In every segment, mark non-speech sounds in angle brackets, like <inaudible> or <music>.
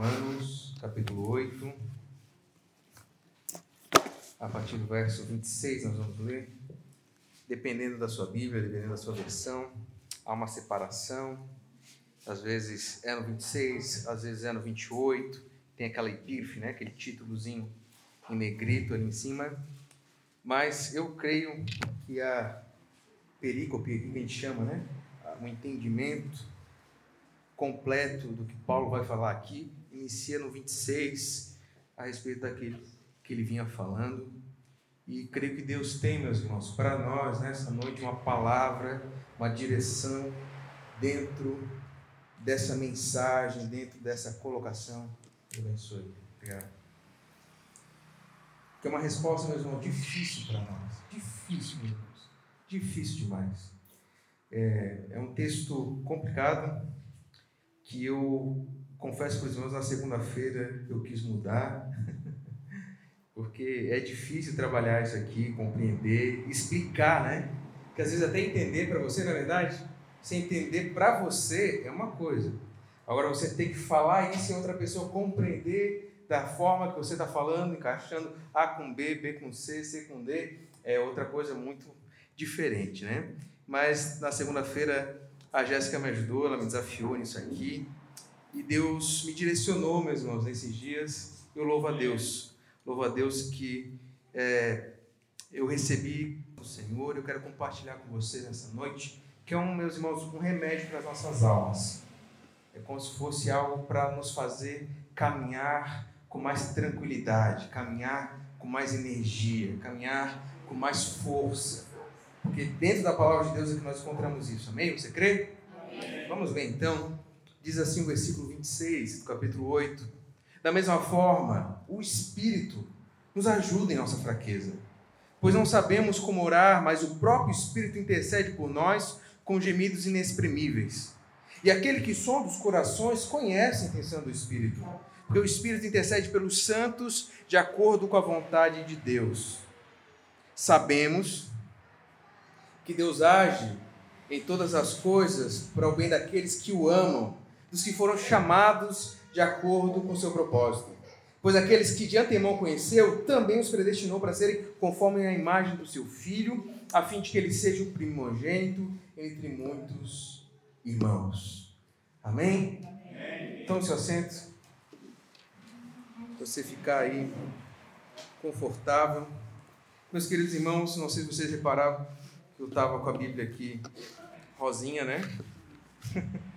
Romanos, capítulo 8. A partir do verso 26 nós vamos ler. Dependendo da sua Bíblia, dependendo da sua versão, há uma separação. Às vezes é no 26, às vezes é no 28. Tem aquela epífe, né? aquele títulozinho em negrito ali em cima. Mas eu creio que a perícope, que a gente chama, né? um entendimento completo do que Paulo vai falar aqui, inicia no 26, a respeito daquele que ele vinha falando. E creio que Deus tem, meus irmãos, para nós nessa noite uma palavra, uma direção dentro dessa mensagem, dentro dessa colocação. Deus abençoe. Obrigado. Que é uma resposta, meus irmãos, difícil para nós. Difícil, meus irmãos. Difícil demais. É, é um texto complicado, que eu confesso para os irmãos, na segunda-feira eu quis mudar, <laughs> porque é difícil trabalhar isso aqui, compreender, explicar, né? Porque às vezes até entender para você, na verdade, você entender para você é uma coisa. Agora você tem que falar isso e outra pessoa compreender da forma que você está falando, encaixando A com B, B com C, C com D, é outra coisa muito diferente, né? Mas na segunda-feira a Jéssica me ajudou, ela me desafiou nisso aqui. E Deus me direcionou, meus irmãos, nesses dias. Eu louvo a Deus. Louvo a Deus que é, eu recebi do Senhor. Eu quero compartilhar com vocês nessa noite, que é um, meus irmãos, um remédio para as nossas almas. É como se fosse algo para nos fazer caminhar com mais tranquilidade, caminhar com mais energia, caminhar com mais força porque dentro da palavra de Deus é que nós encontramos isso. Amém? Você crê? Amém. Vamos ver então. Diz assim o versículo 26 do capítulo 8. Da mesma forma, o Espírito nos ajuda em nossa fraqueza. Pois não sabemos como orar, mas o próprio Espírito intercede por nós com gemidos inexprimíveis. E aquele que sonda os corações conhece a intenção do Espírito, porque o Espírito intercede pelos santos de acordo com a vontade de Deus. Sabemos que Deus age em todas as coisas para o bem daqueles que o amam, dos que foram chamados de acordo com seu propósito. Pois aqueles que de antemão conheceu, também os predestinou para serem conforme a imagem do seu filho, a fim de que ele seja o primogênito entre muitos irmãos. Amém? Amém. Então, seu assento. Você ficar aí confortável. Meus queridos irmãos, não sei se vocês repararam, eu estava com a Bíblia aqui rosinha, né? <laughs>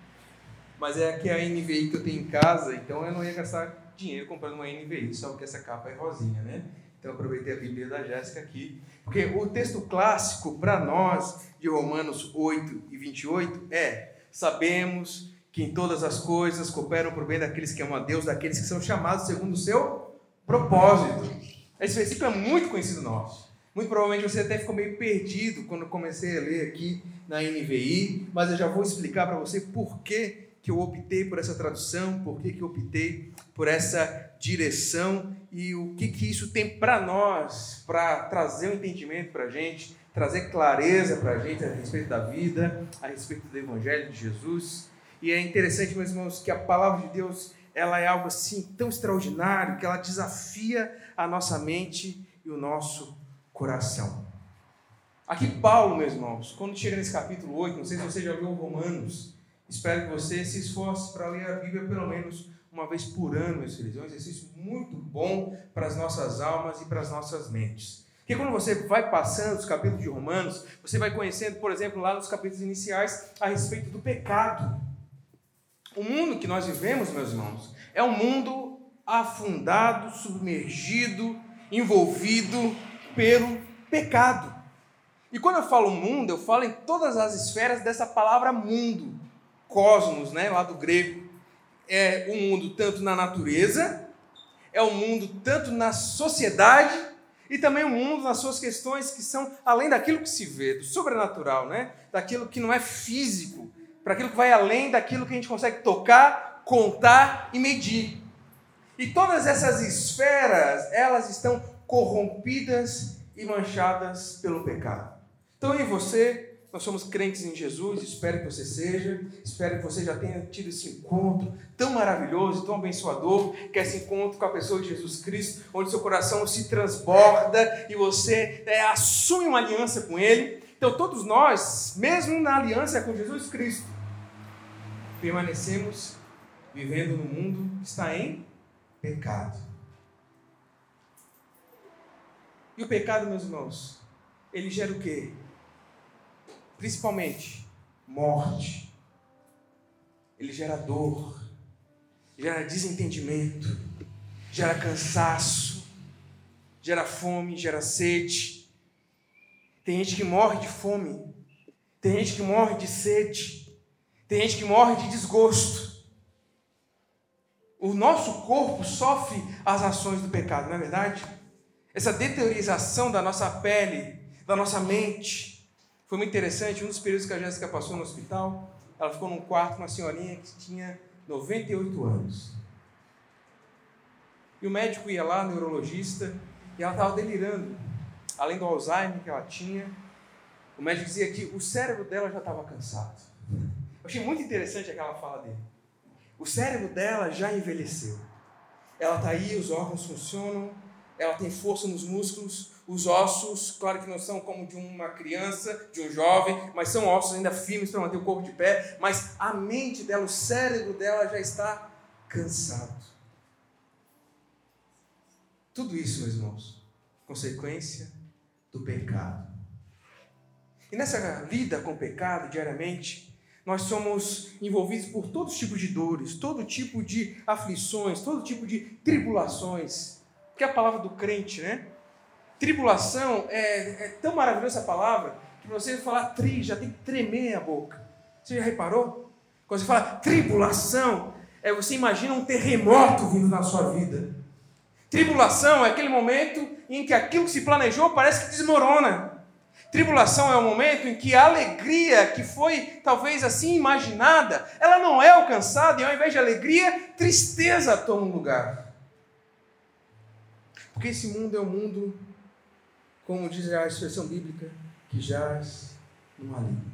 Mas é aqui a NVI que eu tenho em casa, então eu não ia gastar dinheiro comprando uma NVI, só porque essa capa é rosinha, né? Então eu aproveitei a Bíblia da Jéssica aqui. Porque o texto clássico para nós, de Romanos 8 e 28, é: Sabemos que em todas as coisas cooperam para o bem daqueles que amam a Deus, daqueles que são chamados segundo o seu propósito. Esse versículo é muito conhecido nosso. Muito provavelmente você até ficou meio perdido quando comecei a ler aqui na NVI, mas eu já vou explicar para você por que, que eu optei por essa tradução, por que, que eu optei por essa direção e o que, que isso tem para nós, para trazer um entendimento para a gente, trazer clareza para a gente a respeito da vida, a respeito do Evangelho de Jesus. E é interessante, meus irmãos, que a palavra de Deus ela é algo assim tão extraordinário que ela desafia a nossa mente e o nosso coração. Aqui, Paulo, meus irmãos, quando chega nesse capítulo 8, não sei se você já viu Romanos, espero que você se esforce para ler a Bíblia pelo menos uma vez por ano, meus filhos. É um exercício muito bom para as nossas almas e para as nossas mentes. Porque quando você vai passando os capítulos de Romanos, você vai conhecendo, por exemplo, lá nos capítulos iniciais, a respeito do pecado. O mundo que nós vivemos, meus irmãos, é um mundo afundado, submergido, envolvido pelo pecado. E quando eu falo mundo, eu falo em todas as esferas dessa palavra mundo, cosmos, né, lá do grego. É o um mundo tanto na natureza, é o um mundo tanto na sociedade e também o um mundo nas suas questões que são além daquilo que se vê, do sobrenatural, né? Daquilo que não é físico, para aquilo que vai além daquilo que a gente consegue tocar, contar e medir. E todas essas esferas, elas estão corrompidas e manchadas pelo pecado. Então eu e você nós somos crentes em Jesus, espero que você seja, espero que você já tenha tido esse encontro tão maravilhoso, tão abençoador, que é esse encontro com a pessoa de Jesus Cristo, onde seu coração se transborda e você é, assume uma aliança com Ele. Então, todos nós, mesmo na aliança com Jesus Cristo, permanecemos vivendo no mundo que está em pecado. E o pecado, meus irmãos, ele gera o quê? Principalmente morte. Ele gera dor, gera desentendimento, gera cansaço, gera fome, gera sede. Tem gente que morre de fome, tem gente que morre de sede, tem gente que morre de desgosto. O nosso corpo sofre as ações do pecado, não é verdade? Essa deteriorização da nossa pele, da nossa mente, foi muito interessante, um dos períodos que a Jéssica passou no hospital, ela ficou num quarto com uma senhorinha que tinha 98 anos. E o médico ia lá, neurologista, e ela estava delirando. Além do Alzheimer que ela tinha, o médico dizia que o cérebro dela já estava cansado. Eu achei muito interessante aquela fala dele. O cérebro dela já envelheceu. Ela está aí, os órgãos funcionam, ela tem força nos músculos, os ossos, claro que não são como de uma criança, de um jovem, mas são ossos ainda firmes para manter o corpo de pé, mas a mente dela, o cérebro dela já está cansado. Tudo isso, meus irmãos, consequência do pecado. E nessa vida com o pecado diariamente, nós somos envolvidos por todos os tipos de dores, todo tipo de aflições, todo tipo de tribulações. Que é a palavra do crente, né? Tribulação é, é tão maravilhosa essa palavra que você falar tri já tem que tremer a boca. Você já reparou? Quando você fala tribulação, é você imagina um terremoto vindo na sua vida. Tribulação é aquele momento em que aquilo que se planejou parece que desmorona. Tribulação é o momento em que a alegria que foi talvez assim imaginada, ela não é alcançada e ao invés de alegria, tristeza toma um lugar. Porque esse mundo é um mundo como diz a expressão bíblica, que jaz no maligno.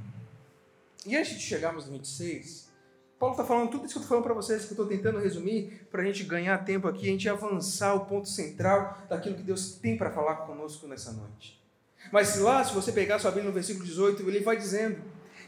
E antes de chegarmos no 26, Paulo está falando tudo isso que eu estou falando para vocês, que eu estou tentando resumir, para a gente ganhar tempo aqui, a gente avançar o ponto central daquilo que Deus tem para falar conosco nessa noite. Mas lá, se você pegar sua Bíblia no versículo 18, ele vai dizendo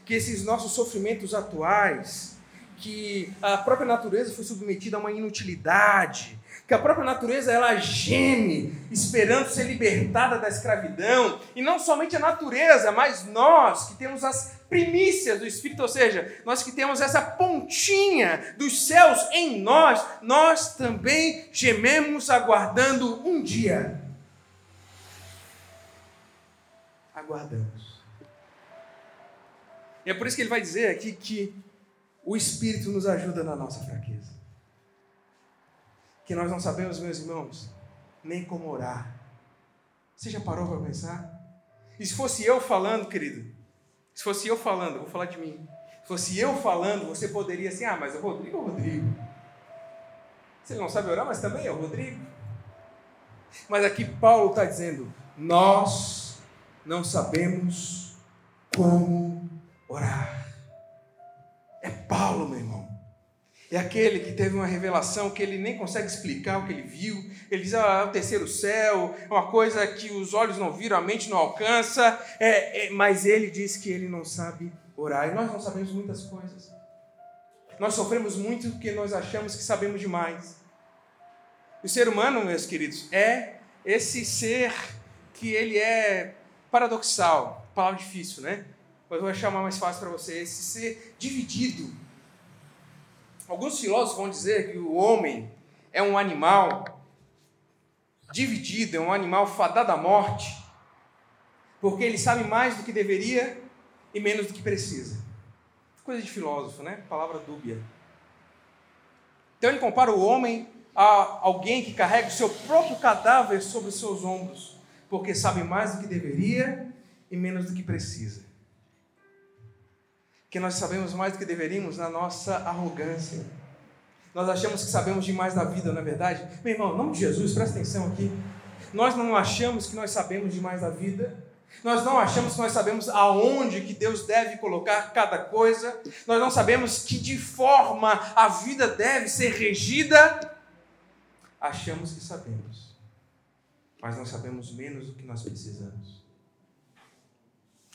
que esses nossos sofrimentos atuais, que a própria natureza foi submetida a uma inutilidade, que a própria natureza ela geme, esperando ser libertada da escravidão, e não somente a natureza, mas nós que temos as primícias do Espírito, ou seja, nós que temos essa pontinha dos céus em nós, nós também gememos aguardando um dia. Aguardamos. E é por isso que ele vai dizer aqui que o Espírito nos ajuda na nossa fraqueza que nós não sabemos, meus irmãos, nem como orar. Você já parou para pensar? E se fosse eu falando, querido, se fosse eu falando, vou falar de mim. Se fosse eu falando, você poderia assim, ah, mas o Rodrigo é o Rodrigo. Você não sabe orar, mas também é o Rodrigo. Mas aqui Paulo está dizendo, nós não sabemos como orar. É Paulo, meu irmão. É aquele que teve uma revelação que ele nem consegue explicar o que ele viu. Ele diz: ah, é o terceiro céu, é uma coisa que os olhos não viram, a mente não alcança. É, é, mas ele diz que ele não sabe orar. E nós não sabemos muitas coisas. Nós sofremos muito porque nós achamos que sabemos demais. O ser humano, meus queridos, é esse ser que ele é paradoxal. Palavra difícil, né? Mas eu vou chamar mais fácil para você. Esse ser dividido Alguns filósofos vão dizer que o homem é um animal dividido, é um animal fadado à morte, porque ele sabe mais do que deveria e menos do que precisa. Coisa de filósofo, né? Palavra dúbia. Então ele compara o homem a alguém que carrega o seu próprio cadáver sobre os seus ombros, porque sabe mais do que deveria e menos do que precisa que nós sabemos mais do que deveríamos na nossa arrogância. Nós achamos que sabemos demais da vida, não é verdade? Meu irmão, em nome de Jesus, presta atenção aqui. Nós não achamos que nós sabemos demais da vida, Nós não achamos que nós sabemos aonde que Deus deve colocar cada coisa. Nós não sabemos que de forma a vida deve ser regida. Achamos que sabemos, mas não sabemos menos do que nós precisamos.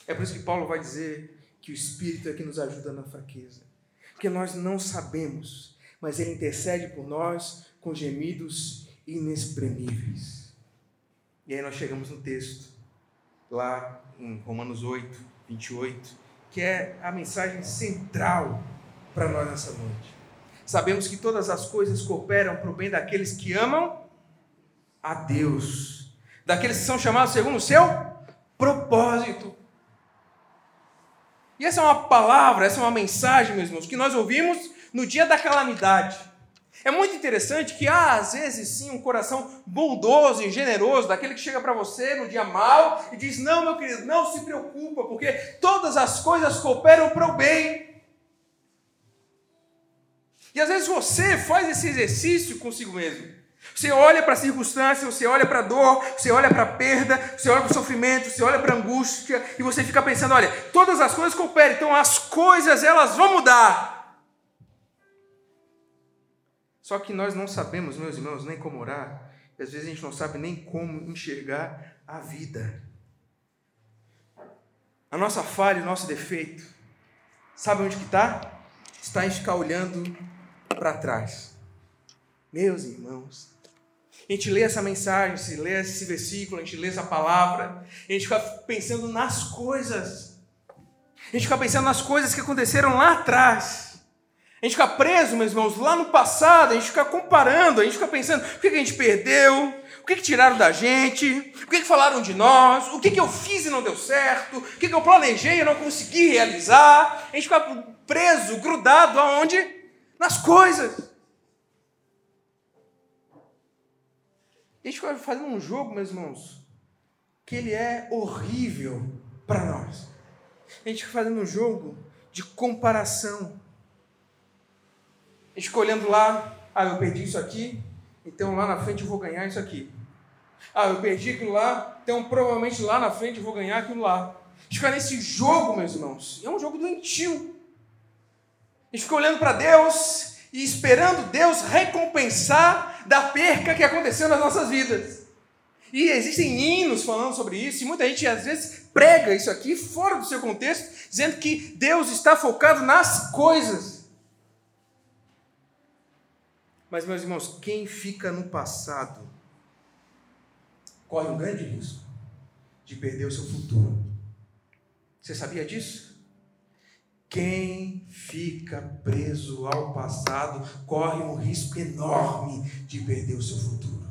É por isso que Paulo vai dizer que o Espírito é que nos ajuda na fraqueza. Porque nós não sabemos, mas Ele intercede por nós com gemidos inexprimíveis. E aí nós chegamos no texto lá em Romanos 8, 28, que é a mensagem central para nós nessa noite. Sabemos que todas as coisas cooperam para o bem daqueles que amam a Deus, daqueles que são chamados segundo o seu propósito. E essa é uma palavra, essa é uma mensagem, meus irmãos, que nós ouvimos no dia da calamidade. É muito interessante que há, às vezes, sim, um coração bondoso e generoso, daquele que chega para você no dia mal e diz: Não, meu querido, não se preocupa, porque todas as coisas cooperam para o bem. E às vezes você faz esse exercício consigo mesmo. Você olha para a circunstância, você olha para a dor, você olha para a perda, você olha para o sofrimento, você olha para a angústia e você fica pensando: olha, todas as coisas cooperam, então as coisas elas vão mudar. Só que nós não sabemos, meus irmãos, nem como orar. E às vezes a gente não sabe nem como enxergar a vida. A nossa falha, o nosso defeito. Sabe onde que está? Está em ficar olhando para trás. Meus irmãos, a gente lê essa mensagem, se lê esse versículo, a gente lê essa palavra, a gente fica pensando nas coisas. A gente fica pensando nas coisas que aconteceram lá atrás. A gente fica preso, meus irmãos, lá no passado, a gente fica comparando, a gente fica pensando o que a gente perdeu, o que tiraram da gente, o que falaram de nós, o que eu fiz e não deu certo, o que eu planejei e não consegui realizar. A gente fica preso, grudado aonde? Nas coisas. A gente fica fazendo um jogo, meus irmãos, que ele é horrível para nós. A gente fica fazendo um jogo de comparação escolhendo lá, ah, eu perdi isso aqui, então lá na frente eu vou ganhar isso aqui. Ah, eu perdi aquilo lá, então provavelmente lá na frente eu vou ganhar aquilo lá. A gente fica nesse jogo, meus irmãos, é um jogo doentio. A gente fica olhando para Deus e esperando Deus recompensar da perca que aconteceu nas nossas vidas. E existem hinos falando sobre isso, e muita gente às vezes prega isso aqui fora do seu contexto, dizendo que Deus está focado nas coisas. Mas, meus irmãos, quem fica no passado corre um grande risco de perder o seu futuro. Você sabia disso? Quem fica preso ao passado corre um risco enorme de perder o seu futuro.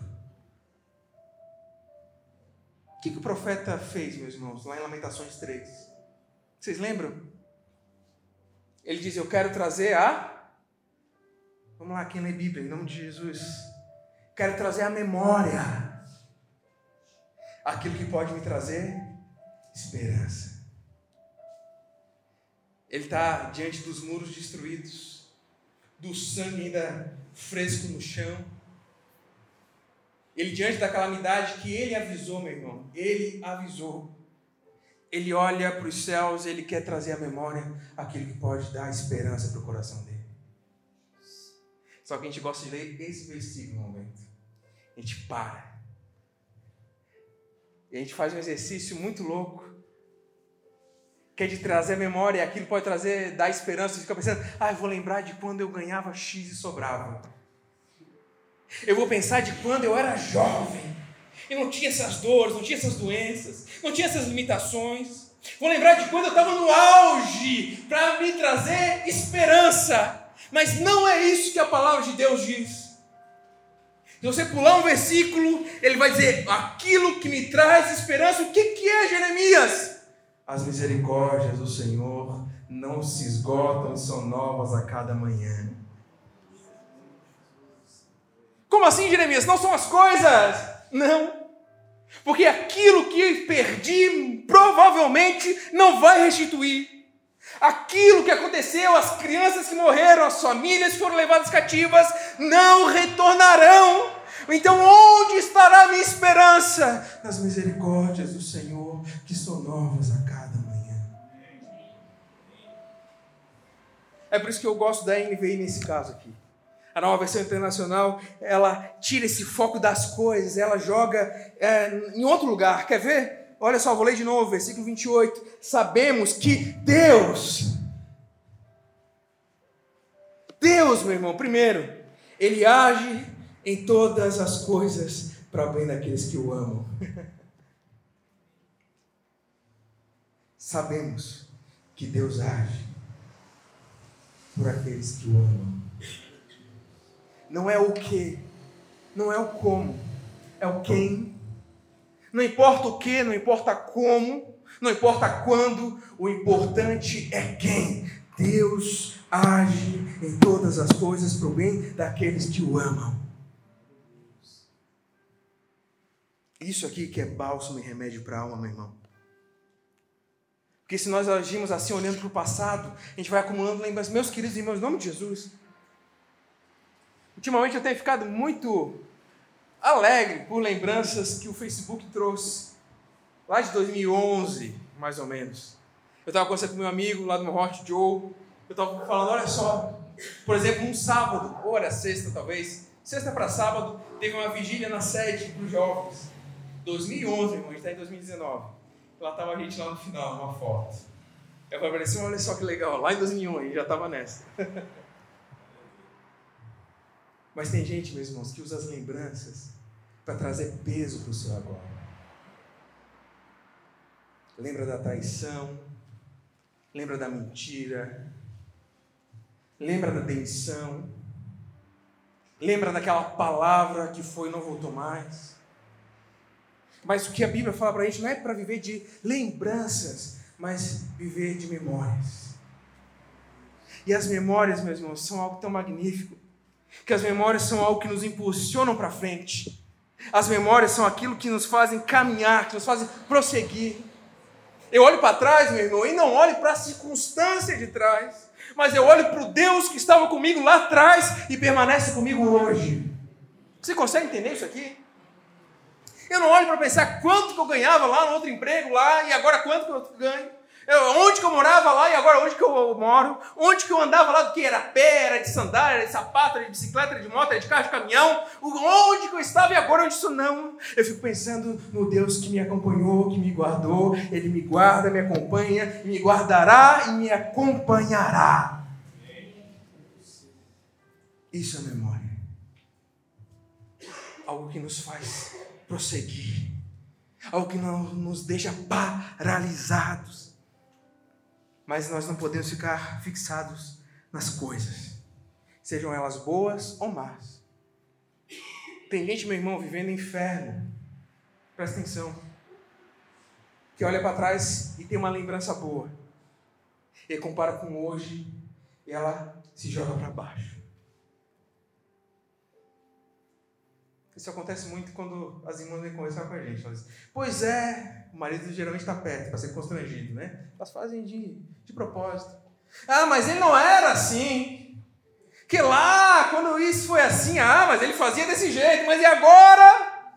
O que, que o profeta fez, meus irmãos, lá em Lamentações 3? Vocês lembram? Ele diz: Eu quero trazer a Vamos lá, quem lê Bíblia, em nome de Jesus. Quero trazer à memória aquilo que pode me trazer esperança. Ele está diante dos muros destruídos, do sangue ainda fresco no chão. Ele diante da calamidade que ele avisou, meu irmão. Ele avisou. Ele olha para os céus, ele quer trazer à memória aquilo que pode dar esperança para o coração dele. Só que a gente gosta de ler esse versículo no momento. A gente para. E a gente faz um exercício muito louco. Que é de trazer a memória, aquilo pode trazer, dar esperança. Você fica pensando, ah, eu vou lembrar de quando eu ganhava X e sobrava. Eu vou pensar de quando eu era jovem. E não tinha essas dores, não tinha essas doenças, não tinha essas limitações. Vou lembrar de quando eu estava no auge, para me trazer esperança. Mas não é isso que a palavra de Deus diz. Se você pular um versículo, ele vai dizer: aquilo que me traz esperança, o que, que é Jeremias? As misericórdias do Senhor não se esgotam, são novas a cada manhã. Como assim, Jeremias? Não são as coisas? Não. Porque aquilo que perdi provavelmente não vai restituir. Aquilo que aconteceu, as crianças que morreram, as famílias que foram levadas cativas, não retornarão. Então, onde estará a minha esperança? Nas misericórdias do Senhor, que são novas É por isso que eu gosto da NVI nesse caso aqui. A nova versão internacional, ela tira esse foco das coisas, ela joga é, em outro lugar. Quer ver? Olha só, vou ler de novo, versículo 28. Sabemos que Deus, Deus, meu irmão, primeiro, Ele age em todas as coisas para bem daqueles que o amam. <laughs> Sabemos que Deus age por aqueles que o amam. Não é o que, não é o como, é o quem. Não importa o que, não importa como, não importa quando, o importante é quem. Deus age em todas as coisas para o bem daqueles que o amam. Isso aqui que é bálsamo e remédio para a alma, meu irmão. Porque se nós agimos assim, olhando para o passado, a gente vai acumulando lembranças. Meus queridos irmãos, em nome de Jesus. Ultimamente eu tenho ficado muito alegre por lembranças que o Facebook trouxe. Lá de 2011, mais ou menos. Eu estava conversando com meu amigo lá do meu Hot Joe. Eu estava falando, olha só. Por exemplo, um sábado, ou era sexta talvez, sexta para sábado, teve uma vigília na sede para os jovens. 2011, irmão, a gente está em 2019. Lá estava a gente lá no final, numa foto. Eu falei assim, olha só que legal, lá em 2001 a gente já estava nessa. <laughs> Mas tem gente, meus irmãos, que usa as lembranças para trazer peso para o seu agora. Lembra da traição, lembra da mentira, lembra da demissão, lembra daquela palavra que foi e não voltou mais. Mas o que a Bíblia fala para a gente não é para viver de lembranças, mas viver de memórias. E as memórias, meus irmãos, são algo tão magnífico, que as memórias são algo que nos impulsionam para frente. As memórias são aquilo que nos fazem caminhar, que nos fazem prosseguir. Eu olho para trás, meu irmão, e não olho para a circunstância de trás, mas eu olho para o Deus que estava comigo lá atrás e permanece comigo hoje. Você consegue entender isso aqui? Eu não olho para pensar quanto que eu ganhava lá no outro emprego lá e agora quanto que eu ganho. Eu, onde que eu morava lá e agora onde que eu moro? Onde que eu andava lá do que era pé, era de sandália, era de sapato, era de bicicleta, era de moto, era de carro, de caminhão? Onde que eu estava e agora onde isso não? Eu fico pensando no Deus que me acompanhou, que me guardou. Ele me guarda, me acompanha, me guardará e me acompanhará. Isso é memória. Algo que nos faz prosseguir, algo que não nos deixa paralisados. Mas nós não podemos ficar fixados nas coisas, sejam elas boas ou más. Tem gente, meu irmão, vivendo inferno, presta atenção, que olha para trás e tem uma lembrança boa, e compara com hoje, e ela se joga para baixo. Isso acontece muito quando as irmãs vêm conversar com a gente. Elas pois é, o marido geralmente está perto para ser constrangido, né? Elas fazem de, de propósito. Ah, mas ele não era assim. Que lá, quando isso foi assim, ah, mas ele fazia desse jeito, mas e agora?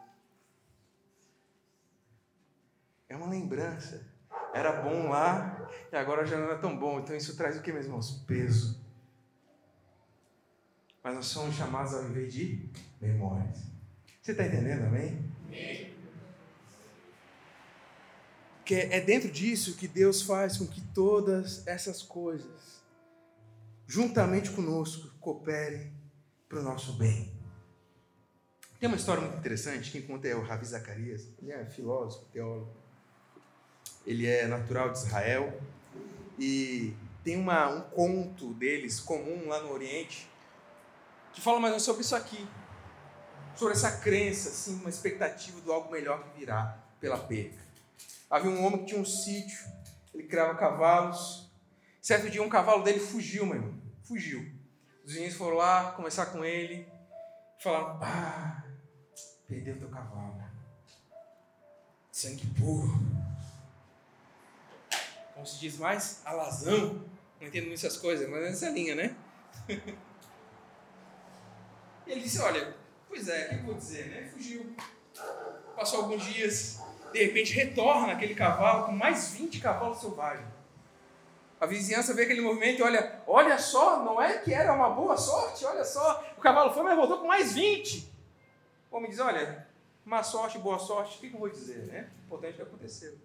É uma lembrança. Era bom lá e agora já não é tão bom. Então isso traz o que, meus irmãos? Peso. Mas nós somos chamados a viver de memórias. Você está entendendo, amém? Que é dentro disso que Deus faz com que todas essas coisas, juntamente conosco, cooperem para o nosso bem. Tem uma história muito interessante, quem conta é o Ravi Zacarias, ele é filósofo, teólogo. Ele é natural de Israel e tem uma, um conto deles comum lá no Oriente que fala mais sobre isso aqui sobre essa crença, assim, uma expectativa do algo melhor que virá pela perca. Havia um homem que tinha um sítio, ele criava cavalos. Certo dia um cavalo dele fugiu, meu irmão, fugiu. Os vizinhos foram lá conversar com ele, falaram: Ah, perdeu teu cavalo. Sangue puro. Como se diz mais? Alazão. Não entendo muito essas coisas, mas é essa linha, né? <laughs> ele disse: Olha, Pois é, o que eu vou dizer, né? Fugiu. Passou alguns dias, de repente retorna naquele cavalo com mais 20 cavalos selvagens. A vizinhança vê aquele movimento e olha, olha só, não é que era uma boa sorte, olha só, o cavalo foi, mas voltou com mais 20. O homem diz, olha, má sorte, boa sorte, o que eu vou dizer, né? O importante é que aconteceu.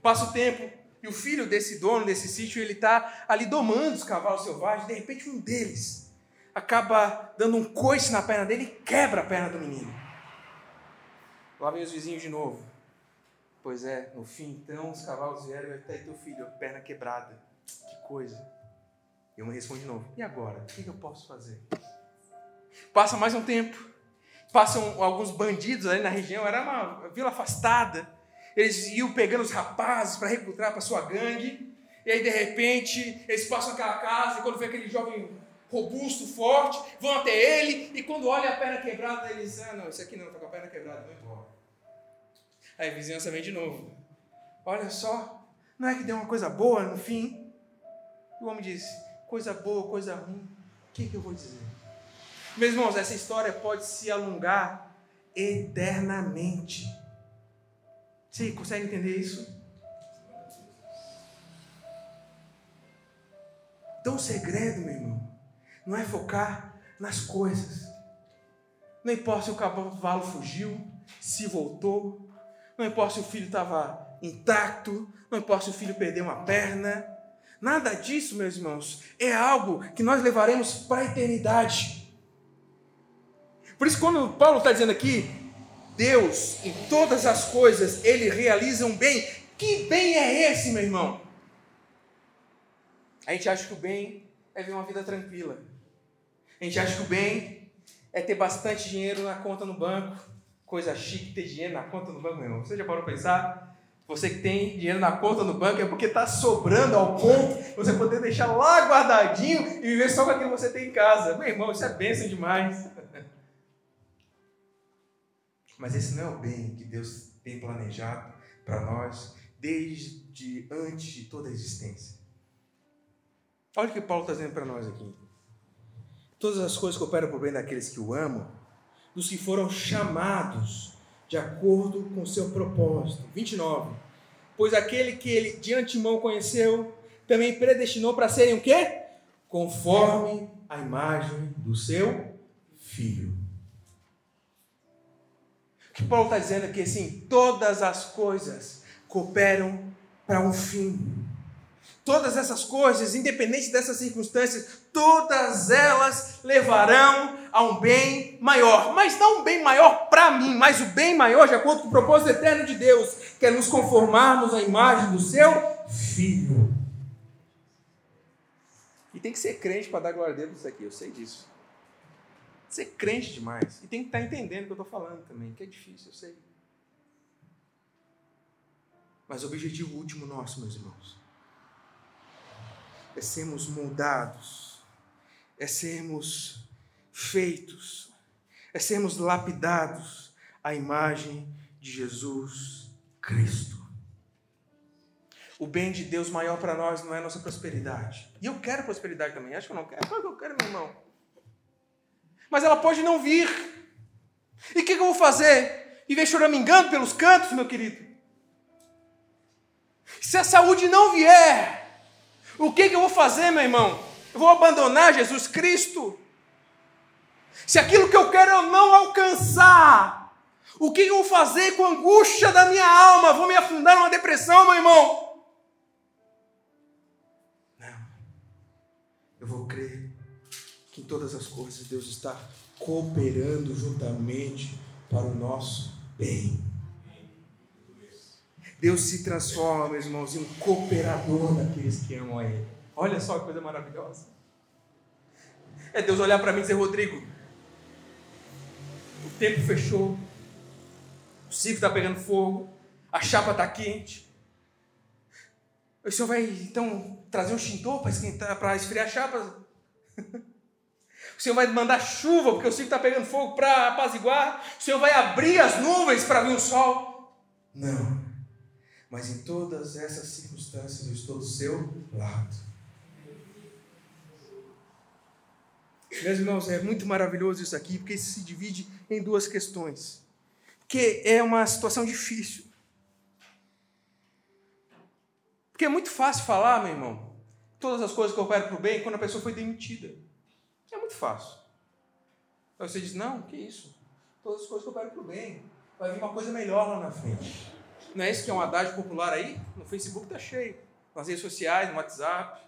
Passa o tempo, e o filho desse dono desse sítio, ele está ali domando os cavalos selvagens, de repente um deles acaba dando um coice na perna dele e quebra a perna do menino. Lá vem os vizinhos de novo. Pois é, no fim então os cavalos vieram e até teu filho, perna quebrada. Que coisa. E uma responde de novo: E agora? O que eu posso fazer? Passa mais um tempo. Passam alguns bandidos ali na região, era uma vila afastada. Eles iam pegando os rapazes para recrutar para sua gangue. E aí, de repente, eles passam aquela casa e quando vê aquele jovem robusto, forte, vão até ele e quando olha a perna quebrada, eles ah, não, esse aqui não, está com a perna quebrada, vou embora. Aí a vizinhança vem de novo. Olha só, não é que deu uma coisa boa no fim? E o homem disse, coisa boa, coisa ruim, o que, que eu vou dizer? Meus irmãos, essa história pode se alongar eternamente. Você consegue entender isso? Então o segredo, meu irmão, não é focar nas coisas. Não importa se o cavalo fugiu, se voltou, não importa se o filho estava intacto, não importa se o filho perdeu uma perna. Nada disso, meus irmãos, é algo que nós levaremos para a eternidade. Por isso, quando Paulo está dizendo aqui, Deus, em todas as coisas, ele realiza um bem. Que bem é esse, meu irmão? A gente acha que o bem é ver uma vida tranquila. A gente acha que o bem é ter bastante dinheiro na conta no banco. Coisa chique ter dinheiro na conta no banco, meu irmão. Você já parou para pensar? Você que tem dinheiro na conta no banco é porque está sobrando ao ponto você poder deixar lá guardadinho e viver só com aquilo que você tem em casa. Meu irmão, isso é bênção demais. <laughs> Mas esse não é o bem que Deus tem planejado para nós desde antes de toda a existência. Olha o que Paulo está dizendo para nós aqui. Todas as coisas cooperam para o bem daqueles que o amam, dos que foram chamados de acordo com o seu propósito. 29. Pois aquele que ele de antemão conheceu, também predestinou para serem o quê? Conforme a imagem do seu filho. O que Paulo está dizendo aqui assim, todas as coisas cooperam para um fim. Todas essas coisas, independente dessas circunstâncias, todas elas levarão a um bem maior. Mas não um bem maior para mim, mas o bem maior de acordo com o propósito eterno de Deus, que é nos conformarmos à imagem do seu Filho. E tem que ser crente para dar glória a Deus nisso aqui, eu sei disso. Ser crente demais. E tem que estar tá entendendo o que eu estou falando também, que é difícil, eu sei. Mas o objetivo último nosso, meus irmãos, é sermos moldados, é sermos feitos, é sermos lapidados à imagem de Jesus Cristo. O bem de Deus maior para nós não é a nossa prosperidade. E eu quero prosperidade também. Acho que eu não quero. Claro que eu quero, meu irmão. Mas ela pode não vir. E o que, que eu vou fazer? Viver choramingando pelos cantos, meu querido? Se a saúde não vier, o que, que eu vou fazer, meu irmão? Eu vou abandonar Jesus Cristo? Se aquilo que eu quero eu não alcançar, o que, eu vou fazer com a angústia da minha alma? Vou me afundar numa depressão, meu irmão? Não. Eu vou crer que em todas as coisas Deus está cooperando juntamente para o nosso bem. Deus se transforma, meus irmãos, em um cooperador daqueles que amam a Ele. Olha só que coisa maravilhosa. É Deus olhar para mim e dizer, Rodrigo, o tempo fechou, o circo está pegando fogo, a chapa está quente. O senhor vai então trazer um extintor para esfriar a chapa? <laughs> O Senhor vai mandar chuva, porque o circo está pegando fogo para apaziguar. O Senhor vai abrir as nuvens para vir o sol. Não mas em todas essas circunstâncias eu estou do seu lado. Meus irmãos, é muito maravilhoso isso aqui, porque isso se divide em duas questões. que é uma situação difícil. Porque é muito fácil falar, meu irmão, todas as coisas que eu quero para o bem quando a pessoa foi demitida. É muito fácil. Aí você diz, não, que isso? Todas as coisas que eu quero para o bem. Vai vir uma coisa melhor lá na frente. Não é isso que é um adágio popular aí? No Facebook está cheio. Nas redes sociais, no WhatsApp.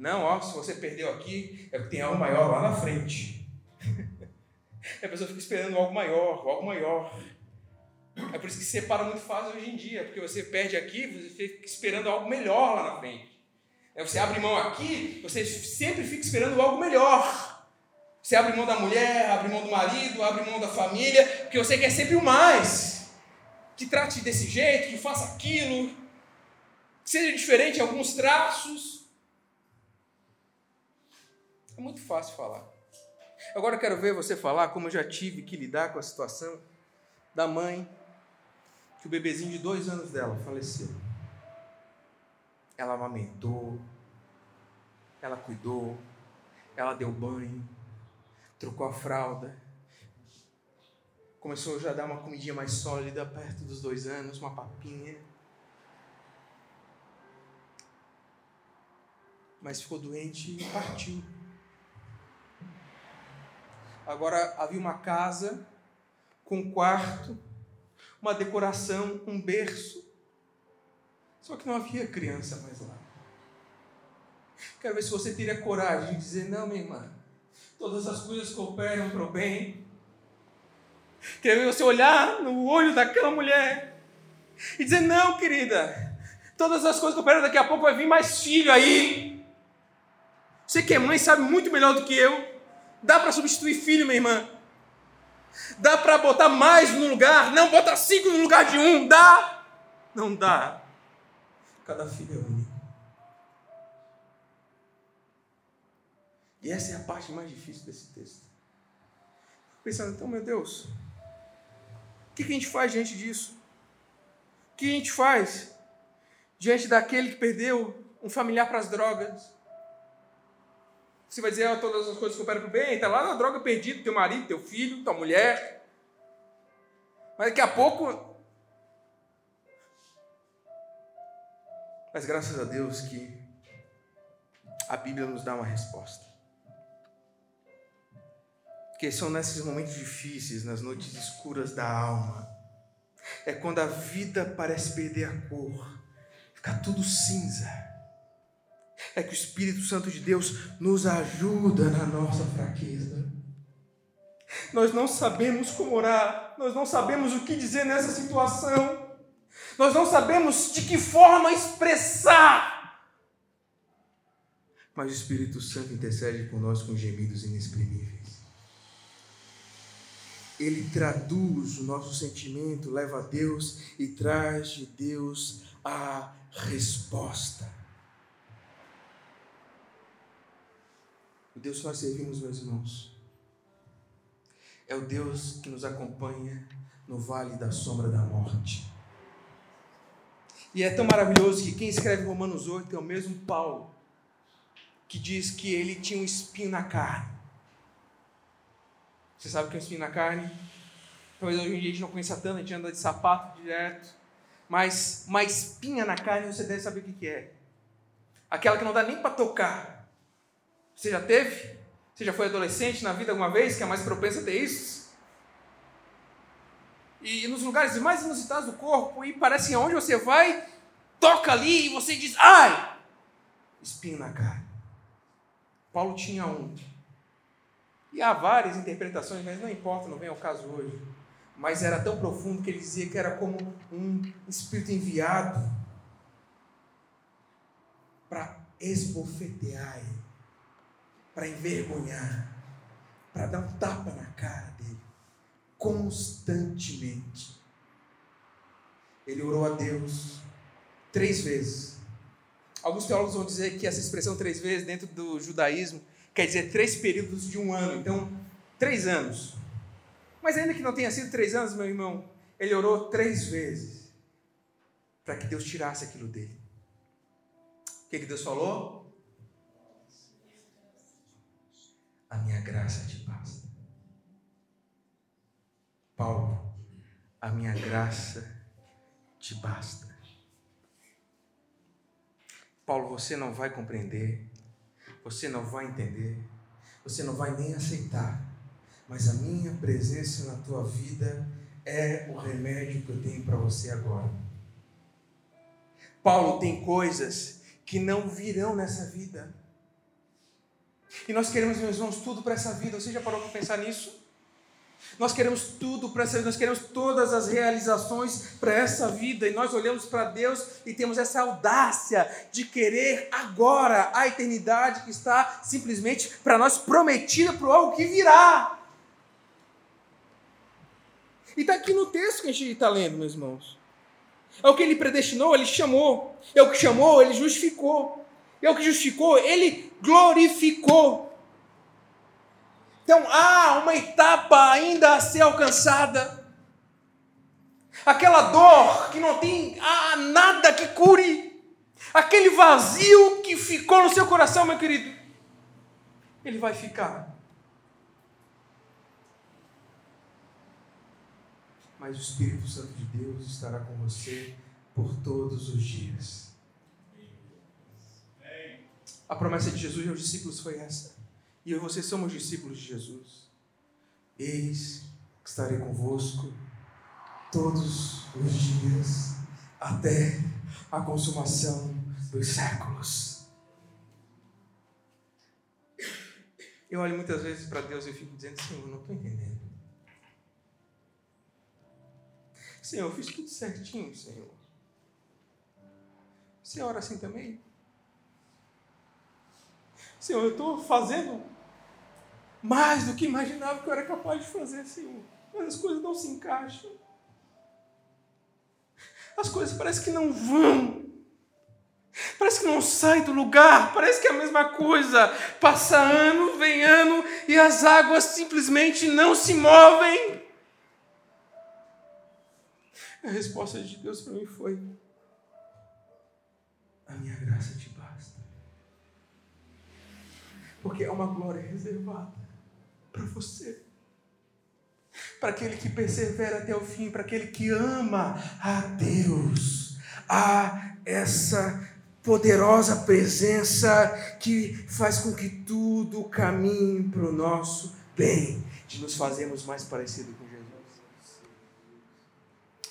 Não, ó, se você perdeu aqui, é porque tem algo maior lá na frente. <laughs> a pessoa fica esperando algo maior, algo maior. É por isso que se separa muito fácil hoje em dia, porque você perde aqui, você fica esperando algo melhor lá na frente. Você abre mão aqui, você sempre fica esperando algo melhor. Você abre mão da mulher, abre mão do marido, abre mão da família, porque você quer sempre o mais. Que trate desse jeito, que faça aquilo, que seja diferente em alguns traços. É muito fácil falar. Agora eu quero ver você falar como eu já tive que lidar com a situação da mãe que o bebezinho de dois anos dela faleceu. Ela amamentou, ela cuidou, ela deu banho, trocou a fralda, começou já a dar uma comidinha mais sólida perto dos dois anos, uma papinha. Mas ficou doente e partiu. Agora havia uma casa com um quarto uma decoração, um berço. Só que não havia criança mais lá. Quero ver se você teria coragem de dizer: Não, minha irmã, todas as coisas cooperam para o bem. Quero ver você olhar no olho daquela mulher e dizer: Não, querida, todas as coisas cooperam, daqui a pouco vai vir mais filho aí. Você que é mãe sabe muito melhor do que eu. Dá para substituir filho, minha irmã. Dá para botar mais no lugar? Não, bota cinco no lugar de um. Dá? Não dá. Cada filho é único. E essa é a parte mais difícil desse texto. Pensando, então, meu Deus, o que a gente faz diante disso? O que a gente faz diante daquele que perdeu um familiar para as drogas? Você vai dizer, ah, todas as coisas cooperam para o bem, está lá na droga perdida, teu marido, teu filho, tua mulher. Mas daqui a pouco. Mas graças a Deus que a Bíblia nos dá uma resposta. Porque são nesses momentos difíceis, nas noites escuras da alma, é quando a vida parece perder a cor, fica tudo cinza é que o Espírito Santo de Deus nos ajuda na nossa fraqueza. Nós não sabemos como orar, nós não sabemos o que dizer nessa situação, nós não sabemos de que forma expressar. Mas o Espírito Santo intercede por nós com gemidos inexprimíveis. Ele traduz o nosso sentimento, leva a Deus e traz de Deus a resposta. O Deus que nós servimos, meus irmãos, é o Deus que nos acompanha no vale da sombra da morte. E é tão maravilhoso que quem escreve Romanos 8 é o mesmo Paulo, que diz que ele tinha um espinho na carne. Você sabe o que é um espinho na carne? Talvez hoje em dia a gente não conheça tanto, a gente anda de sapato direto. Mas uma espinha na carne você deve saber o que é. Aquela que não dá nem para tocar. Você já teve? Você já foi adolescente na vida alguma vez que é mais propensa a ter isso? E nos lugares mais inusitados do corpo, e parece que onde você vai, toca ali e você diz, ai! Espinho na cara. Paulo tinha um. E há várias interpretações, mas não importa, não vem ao caso hoje. Mas era tão profundo que ele dizia que era como um espírito enviado para esbofetear ele para envergonhar, para dar um tapa na cara dele, constantemente. Ele orou a Deus três vezes. Alguns teólogos vão dizer que essa expressão três vezes, dentro do judaísmo, quer dizer três períodos de um ano. Então, três anos. Mas ainda que não tenha sido três anos, meu irmão, ele orou três vezes para que Deus tirasse aquilo dele. O que, que Deus falou? A minha graça te basta. Paulo, a minha graça te basta. Paulo, você não vai compreender, você não vai entender, você não vai nem aceitar, mas a minha presença na tua vida é o remédio que eu tenho para você agora. Paulo tem coisas que não virão nessa vida. E nós queremos, meus irmãos, tudo para essa vida. Você já parou para pensar nisso? Nós queremos tudo para essa vida, nós queremos todas as realizações para essa vida, e nós olhamos para Deus e temos essa audácia de querer agora a eternidade que está simplesmente para nós prometida para algo que virá. E está aqui no texto que a gente está lendo, meus irmãos. É o que ele predestinou, ele chamou. É o que chamou, ele justificou. É o que justificou, ele glorificou. Então há uma etapa ainda a ser alcançada. Aquela dor que não tem nada que cure. Aquele vazio que ficou no seu coração, meu querido. Ele vai ficar. Mas o Espírito Santo de Deus estará com você por todos os dias. A promessa de Jesus aos discípulos foi essa. E eu e você somos discípulos de Jesus. Eis que estarei convosco todos os dias até a consumação dos séculos. Eu olho muitas vezes para Deus e fico dizendo, Senhor, não estou entendendo. Senhor, eu fiz tudo certinho, Senhor. Você ora assim também? Senhor, eu estou fazendo mais do que imaginava que eu era capaz de fazer, Senhor. Mas as coisas não se encaixam. As coisas parecem que não vão. Parece que não sai do lugar, parece que é a mesma coisa. Passa ano, vem ano e as águas simplesmente não se movem. A resposta de Deus para mim foi: A minha graça te porque é uma glória reservada para você. Para aquele que persevera até o fim, para aquele que ama a Deus. Há essa poderosa presença que faz com que tudo caminhe para o nosso bem, de nos fazermos mais parecidos com Jesus.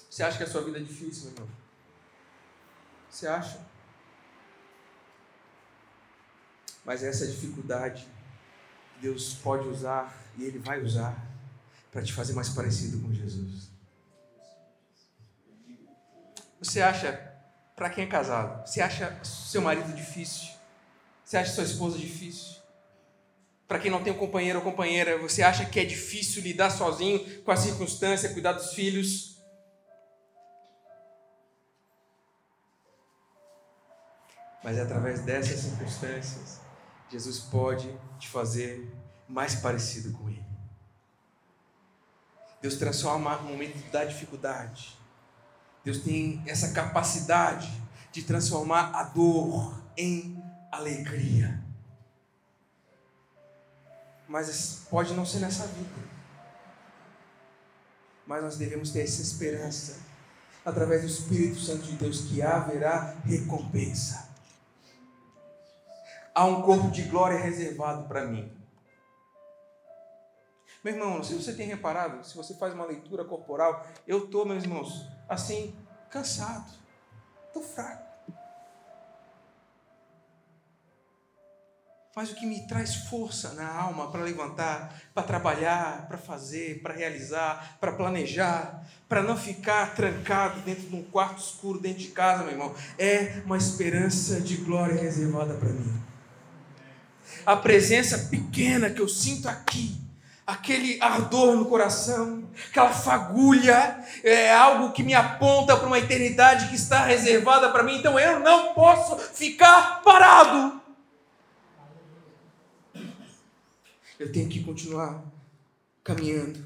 Você acha que a sua vida é difícil, meu irmão? Você acha? Mas essa dificuldade Deus pode usar e Ele vai usar para te fazer mais parecido com Jesus. Você acha, para quem é casado, você acha seu marido difícil? Você acha sua esposa difícil? Para quem não tem um companheiro ou companheira, você acha que é difícil lidar sozinho com a circunstância, cuidar dos filhos? Mas é através dessas circunstâncias Jesus pode te fazer mais parecido com Ele. Deus transforma o momento da dificuldade. Deus tem essa capacidade de transformar a dor em alegria. Mas pode não ser nessa vida. Mas nós devemos ter essa esperança, através do Espírito Santo de Deus, que haverá recompensa há um corpo de glória reservado para mim. Meu irmão, se você tem reparado, se você faz uma leitura corporal, eu estou, meus irmãos, assim, cansado, estou fraco. Mas o que me traz força na alma para levantar, para trabalhar, para fazer, para realizar, para planejar, para não ficar trancado dentro de um quarto escuro dentro de casa, meu irmão, é uma esperança de glória reservada para mim a presença pequena que eu sinto aqui, aquele ardor no coração, aquela fagulha, é algo que me aponta para uma eternidade que está reservada para mim, então eu não posso ficar parado. Eu tenho que continuar caminhando,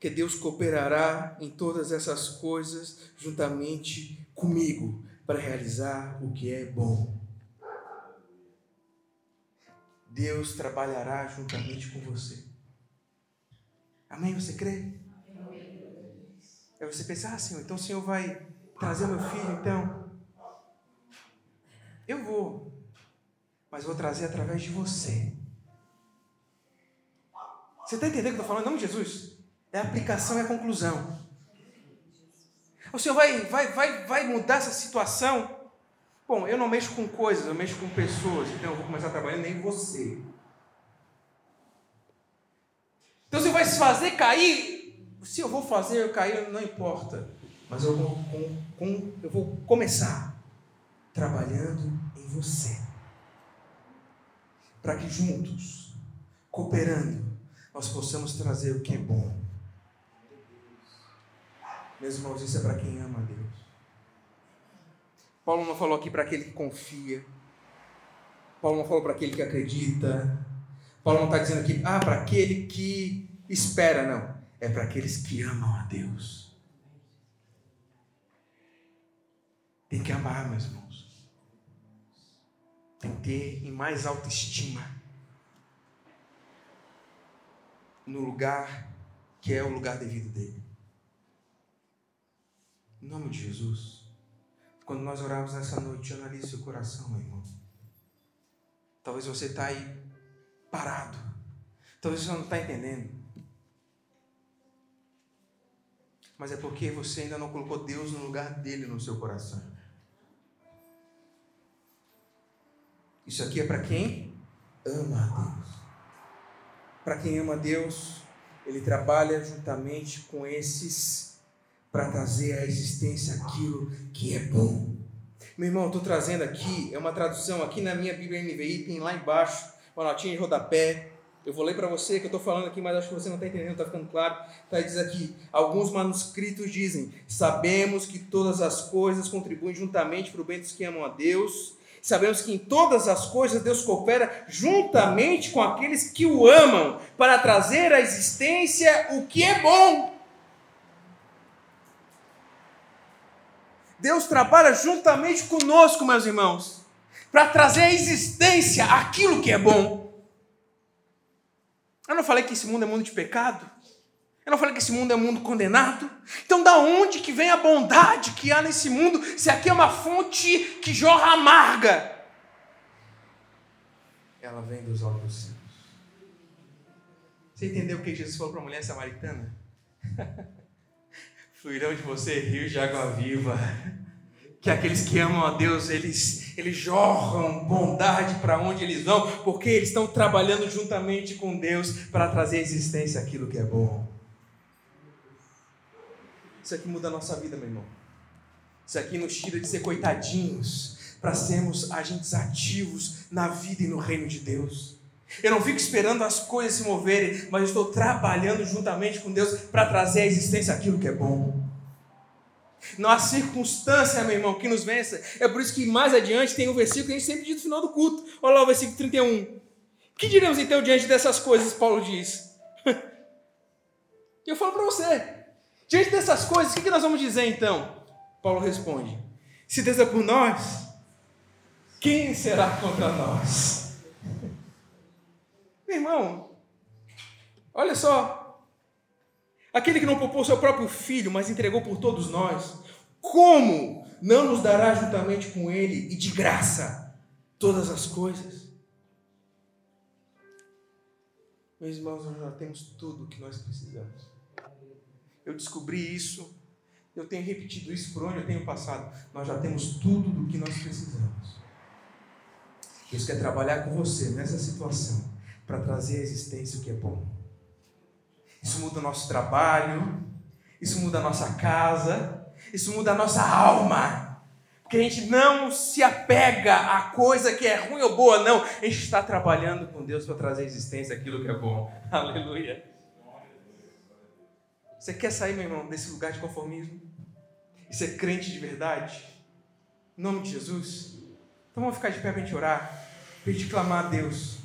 que Deus cooperará em todas essas coisas juntamente comigo para realizar o que é bom. Deus trabalhará juntamente com você. Amém? Você crê? Aí você pensa, ah, Senhor, então o Senhor vai trazer meu filho, então. Eu vou, mas vou trazer através de você. Você está entendendo o que eu estou falando? De Jesus. É a aplicação e a conclusão. O Senhor vai, vai, vai, vai mudar essa situação? Bom, eu não mexo com coisas, eu mexo com pessoas, então eu vou começar trabalhando em você. Então você vai se fazer cair. Se eu vou fazer eu cair, não importa. Mas eu vou, com, com, eu vou começar trabalhando em você. Para que juntos, cooperando, nós possamos trazer o que é bom. Meus irmãos, isso é para quem ama a Deus. Paulo não falou aqui para aquele que confia. Paulo não falou para aquele que acredita. Paulo não está dizendo aqui, ah, para aquele que espera, não. É para aqueles que amam a Deus. Tem que amar, meus irmãos. Tem que ter em mais autoestima. No lugar que é o lugar devido dele. Em nome de Jesus. Quando nós orarmos nessa noite, analise seu coração, meu irmão. Talvez você está aí parado. Talvez você não está entendendo. Mas é porque você ainda não colocou Deus no lugar dele no seu coração. Isso aqui é para quem ama a Deus. Para quem ama a Deus, ele trabalha juntamente com esses para trazer à existência aquilo que é bom. Meu irmão, estou trazendo aqui, é uma tradução aqui na minha Bíblia NVI, tem lá embaixo, uma notinha de rodapé. Eu vou ler para você que eu estou falando aqui, mas acho que você não está entendendo, está ficando claro. Tá, diz aqui: alguns manuscritos dizem: Sabemos que todas as coisas contribuem juntamente para o bem dos que amam a Deus. Sabemos que em todas as coisas Deus coopera juntamente com aqueles que o amam, para trazer à existência o que é bom. Deus trabalha juntamente conosco, meus irmãos, para trazer à existência aquilo que é bom. Eu não falei que esse mundo é mundo de pecado? Eu não falei que esse mundo é mundo condenado? Então, da onde que vem a bondade que há nesse mundo, se aqui é uma fonte que jorra amarga? Ela vem dos altos céus. Você entendeu o que Jesus falou para a mulher samaritana? <laughs> Fluirão de você rios de água viva. Que aqueles que amam a Deus, eles, eles jorram bondade para onde eles vão, porque eles estão trabalhando juntamente com Deus para trazer à existência aquilo que é bom. Isso aqui muda a nossa vida, meu irmão. Isso aqui nos tira de ser coitadinhos para sermos agentes ativos na vida e no reino de Deus. Eu não fico esperando as coisas se moverem, mas estou trabalhando juntamente com Deus para trazer à existência aquilo que é bom. Não há circunstância, meu irmão, que nos vença. É por isso que mais adiante tem um versículo que a gente sempre diz no final do culto. Olha lá o versículo 31. O que diremos então diante dessas coisas, Paulo diz? <laughs> Eu falo para você. Diante dessas coisas, o que nós vamos dizer então? Paulo responde: Se Deus é por nós, quem será contra nós? Meu irmão, olha só. Aquele que não poupou seu próprio filho, mas entregou por todos nós, como não nos dará juntamente com ele e de graça todas as coisas? Meus irmãos, nós já temos tudo o que nós precisamos. Eu descobri isso, eu tenho repetido isso por onde eu tenho passado. Nós já temos tudo do que nós precisamos. Deus quer trabalhar com você nessa situação para trazer à existência o que é bom. Isso muda o nosso trabalho, isso muda a nossa casa, isso muda a nossa alma. Porque a gente não se apega a coisa que é ruim ou boa, não. A gente está trabalhando com Deus para trazer à existência aquilo que é bom. <laughs> Aleluia. Você quer sair, meu irmão, desse lugar de conformismo? E ser crente de verdade? Em nome de Jesus? Então vamos ficar de pé para a gente orar, para a gente clamar a Deus.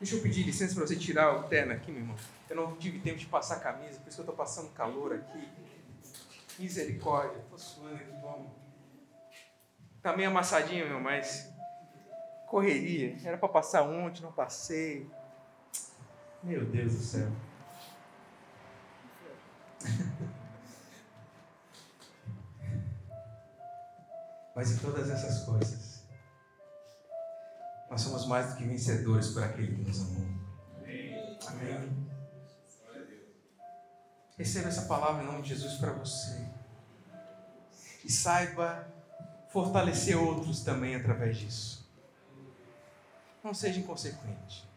Deixa eu pedir licença para você tirar o terno aqui, meu irmão. Eu não tive tempo de passar a camisa, por isso que eu estou passando calor aqui. Misericórdia, estou suando aqui, vamos. Tá meio amassadinho, meu, mas correria. Era para passar ontem, não passei. Meu Deus do céu. <laughs> Mas em todas essas coisas, somos mais do que vencedores por aquele que nos amou. Amém. Receba essa palavra em nome de Jesus para você. E saiba fortalecer outros também através disso. Não seja inconsequente.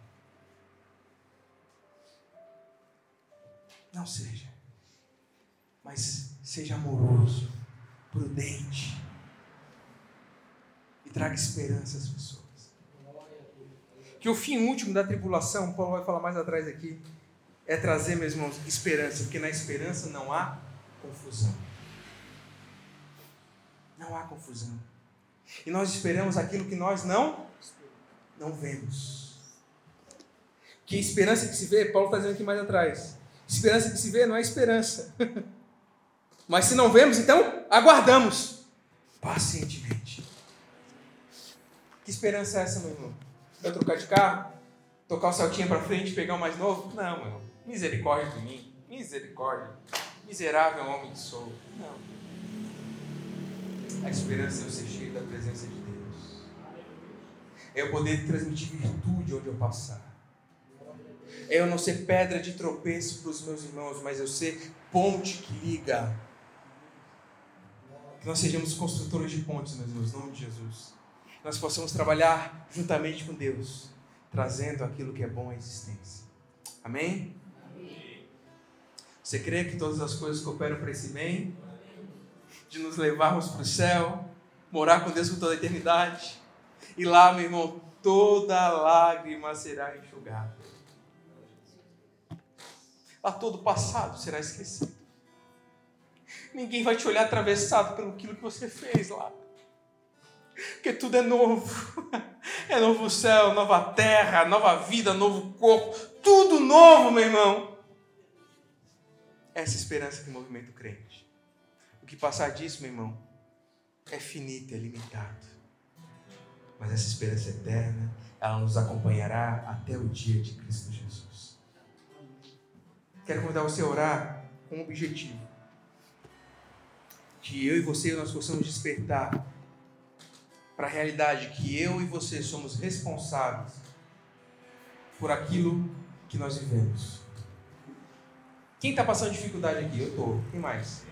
Não seja. Mas seja amoroso, prudente. E traga esperança às pessoas. Que o fim último da tribulação, Paulo vai falar mais atrás aqui, é trazer, meus irmãos, esperança, porque na esperança não há confusão. Não há confusão. E nós esperamos aquilo que nós não não vemos. Que esperança que se vê, Paulo está dizendo aqui mais atrás. Esperança que se vê não é esperança. <laughs> Mas se não vemos, então aguardamos pacientemente. Que esperança é essa, meu irmão? Eu trocar de carro? Tocar o saltinho para frente, pegar o mais novo? Não, meu. Misericórdia de mim. Misericórdia. Miserável homem que sou. Não. A esperança é eu ser cheio da presença de Deus. É eu poder transmitir virtude onde eu passar. É eu não ser pedra de tropeço para os meus irmãos, mas eu ser ponte que liga. Que nós sejamos construtores de pontes, meus irmãos, em nome de Jesus. Nós possamos trabalhar juntamente com Deus, trazendo aquilo que é bom à existência. Amém? Você crê que todas as coisas cooperam para esse bem? De nos levarmos para o céu, morar com Deus por toda a eternidade. E lá, meu irmão, toda lágrima será enxugada. Lá todo o passado será esquecido. Ninguém vai te olhar atravessado pelo que você fez lá. Porque tudo é novo. É novo céu, nova terra, nova vida, novo corpo. Tudo novo, meu irmão essa esperança que movimenta o crente. O que passar disso, meu irmão, é finito, é limitado. Mas essa esperança eterna, ela nos acompanhará até o dia de Cristo Jesus. Quero convidar você a orar com um objetivo. Que eu e você nós possamos despertar para a realidade que eu e você somos responsáveis por aquilo que nós vivemos. Quem está passando dificuldade aqui? Eu estou. Quem mais?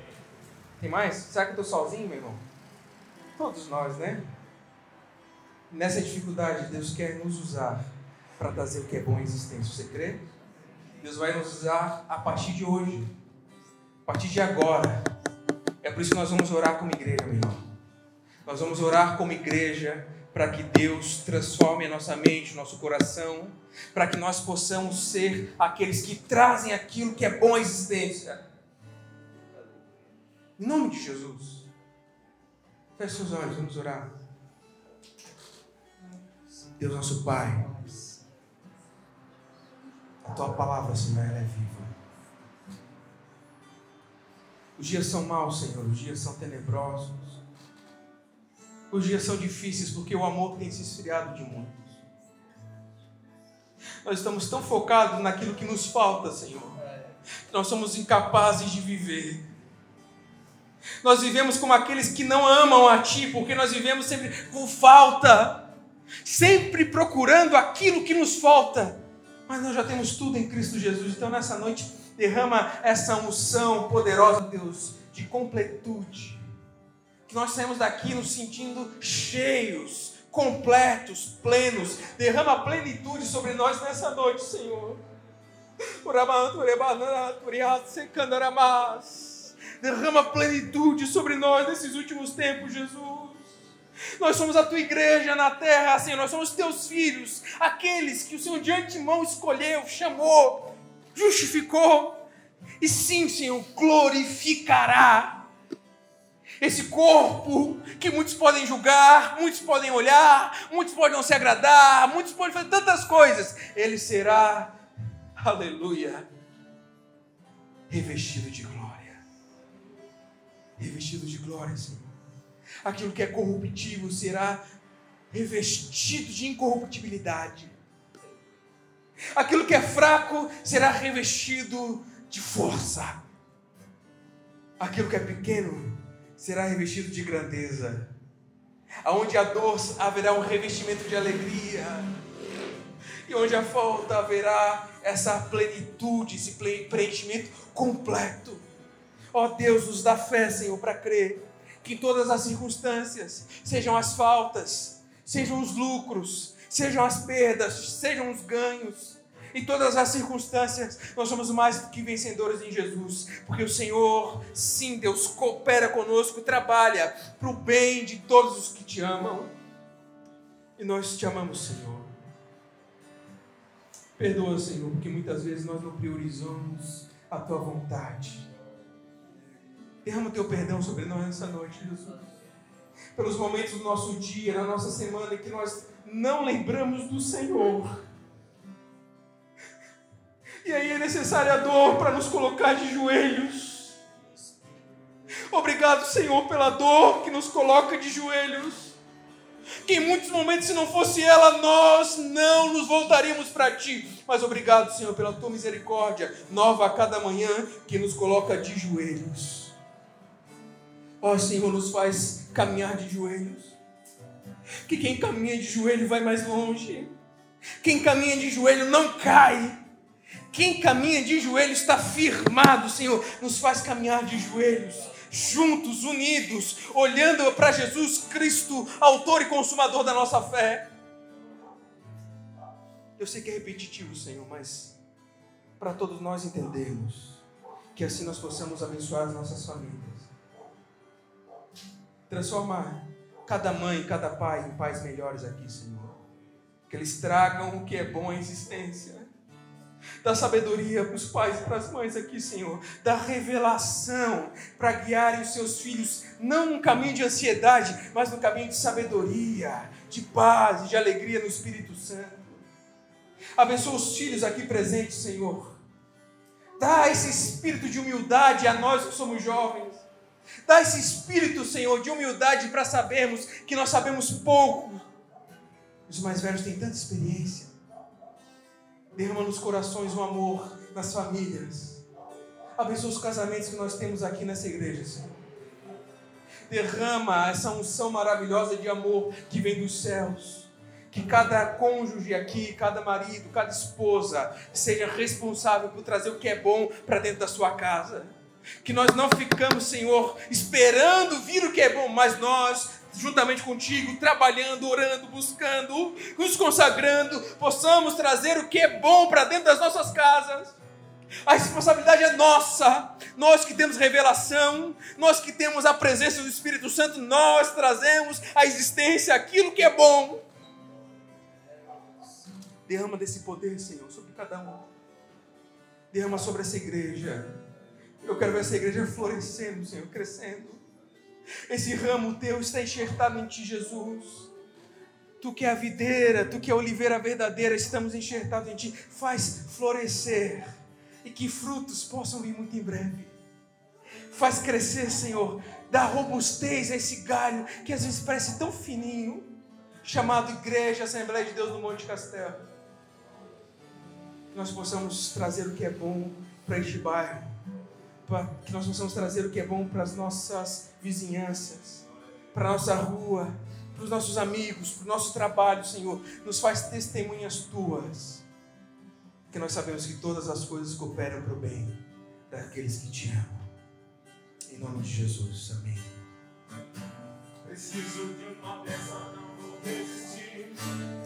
Tem mais? Será que eu estou sozinho, meu irmão? Todos nós, né? Nessa dificuldade, Deus quer nos usar para trazer o que é bom em existência. Você crê? Deus vai nos usar a partir de hoje, a partir de agora. É por isso que nós vamos orar como igreja, meu irmão. Nós vamos orar como igreja para que Deus transforme a nossa mente, o nosso coração para que nós possamos ser aqueles que trazem aquilo que é bom à existência. Em nome de Jesus. Feche seus olhos, vamos orar. Deus nosso Pai, a tua palavra, Senhor, ela é viva. Os dias são maus, Senhor, os dias são tenebrosos. Os dias são difíceis porque o amor tem se esfriado de muito. Nós estamos tão focados naquilo que nos falta, Senhor. Nós somos incapazes de viver. Nós vivemos como aqueles que não amam a Ti, porque nós vivemos sempre com falta, sempre procurando aquilo que nos falta. Mas nós já temos tudo em Cristo Jesus. Então, nessa noite, derrama essa unção poderosa, Deus, de completude. Que nós saímos daqui nos sentindo cheios, completos, plenos. Derrama plenitude sobre nós nessa noite, Senhor. Derrama plenitude sobre nós nesses últimos tempos, Jesus. Nós somos a tua igreja na terra, Senhor. Nós somos teus filhos, aqueles que o Senhor de antemão escolheu, chamou, justificou. E sim, Senhor, glorificará esse corpo que muitos podem julgar, muitos podem olhar, muitos podem não se agradar, muitos podem fazer tantas coisas, ele será, aleluia, revestido de glória. Revestido de glória, Senhor. Aquilo que é corruptível será revestido de incorruptibilidade. Aquilo que é fraco será revestido de força. aquilo que é pequeno será revestido de grandeza. Aonde há dor haverá um revestimento de alegria. E onde há falta haverá essa plenitude, esse preenchimento completo. Ó oh, Deus, nos dá fé, Senhor, para crer que em todas as circunstâncias, sejam as faltas, sejam os lucros, sejam as perdas, sejam os ganhos, em todas as circunstâncias, nós somos mais do que vencedores em Jesus, porque o Senhor, sim, Deus coopera conosco, trabalha para o bem de todos os que te amam. E nós te amamos, Senhor. Perdoa, Senhor, porque muitas vezes nós não priorizamos a tua vontade. Derrama o teu perdão sobre nós nessa noite, Jesus. Pelos momentos do nosso dia, na nossa semana, em que nós não lembramos do Senhor. E aí é necessária a dor para nos colocar de joelhos. Obrigado, Senhor, pela dor que nos coloca de joelhos. Que em muitos momentos, se não fosse ela, nós não nos voltaríamos para ti. Mas obrigado, Senhor, pela tua misericórdia, nova a cada manhã, que nos coloca de joelhos. Ó oh, Senhor, nos faz caminhar de joelhos. Que quem caminha de joelho vai mais longe. Quem caminha de joelho não cai. Quem caminha de joelhos está firmado, Senhor. Nos faz caminhar de joelhos, juntos, unidos, olhando para Jesus Cristo, Autor e Consumador da nossa fé. Eu sei que é repetitivo, Senhor, mas para todos nós entendermos que assim nós possamos abençoar as nossas famílias transformar cada mãe, cada pai em pais melhores aqui, Senhor. Que eles tragam o que é bom à existência. Dá sabedoria para os pais e para as mães aqui, Senhor. Dá revelação para guiarem os seus filhos, não num caminho de ansiedade, mas no caminho de sabedoria, de paz e de alegria no Espírito Santo. Abençoa os filhos aqui presentes, Senhor. Dá esse espírito de humildade a nós que somos jovens. Dá esse espírito, Senhor, de humildade para sabermos que nós sabemos pouco. Os mais velhos têm tanta experiência. Derrama nos corações o amor nas famílias. Abençoa os casamentos que nós temos aqui nessa igreja, Senhor. Derrama essa unção maravilhosa de amor que vem dos céus. Que cada cônjuge aqui, cada marido, cada esposa seja responsável por trazer o que é bom para dentro da sua casa que nós não ficamos, Senhor, esperando vir o que é bom, mas nós, juntamente contigo, trabalhando, orando, buscando, nos consagrando, possamos trazer o que é bom para dentro das nossas casas. A responsabilidade é nossa. Nós que temos revelação, nós que temos a presença do Espírito Santo, nós trazemos à existência aquilo que é bom. Derrama desse poder, Senhor, sobre cada um. Derrama sobre essa igreja eu quero ver essa igreja florescendo, Senhor, crescendo. Esse ramo teu está enxertado em ti, Jesus. Tu que é a videira, tu que é a oliveira verdadeira, estamos enxertados em ti. Faz florescer e que frutos possam vir muito em breve. Faz crescer, Senhor. Dá robustez a esse galho que às vezes parece tão fininho, chamado Igreja Assembleia de Deus no Monte Castelo. Que nós possamos trazer o que é bom para este bairro que nós possamos trazer o que é bom para as nossas vizinhanças, para a nossa rua, para os nossos amigos, para o nosso trabalho, Senhor. Nos faz testemunhas tuas, que nós sabemos que todas as coisas cooperam para o bem daqueles que te amam. Em nome de Jesus, amém. Preciso de uma não vou resistir.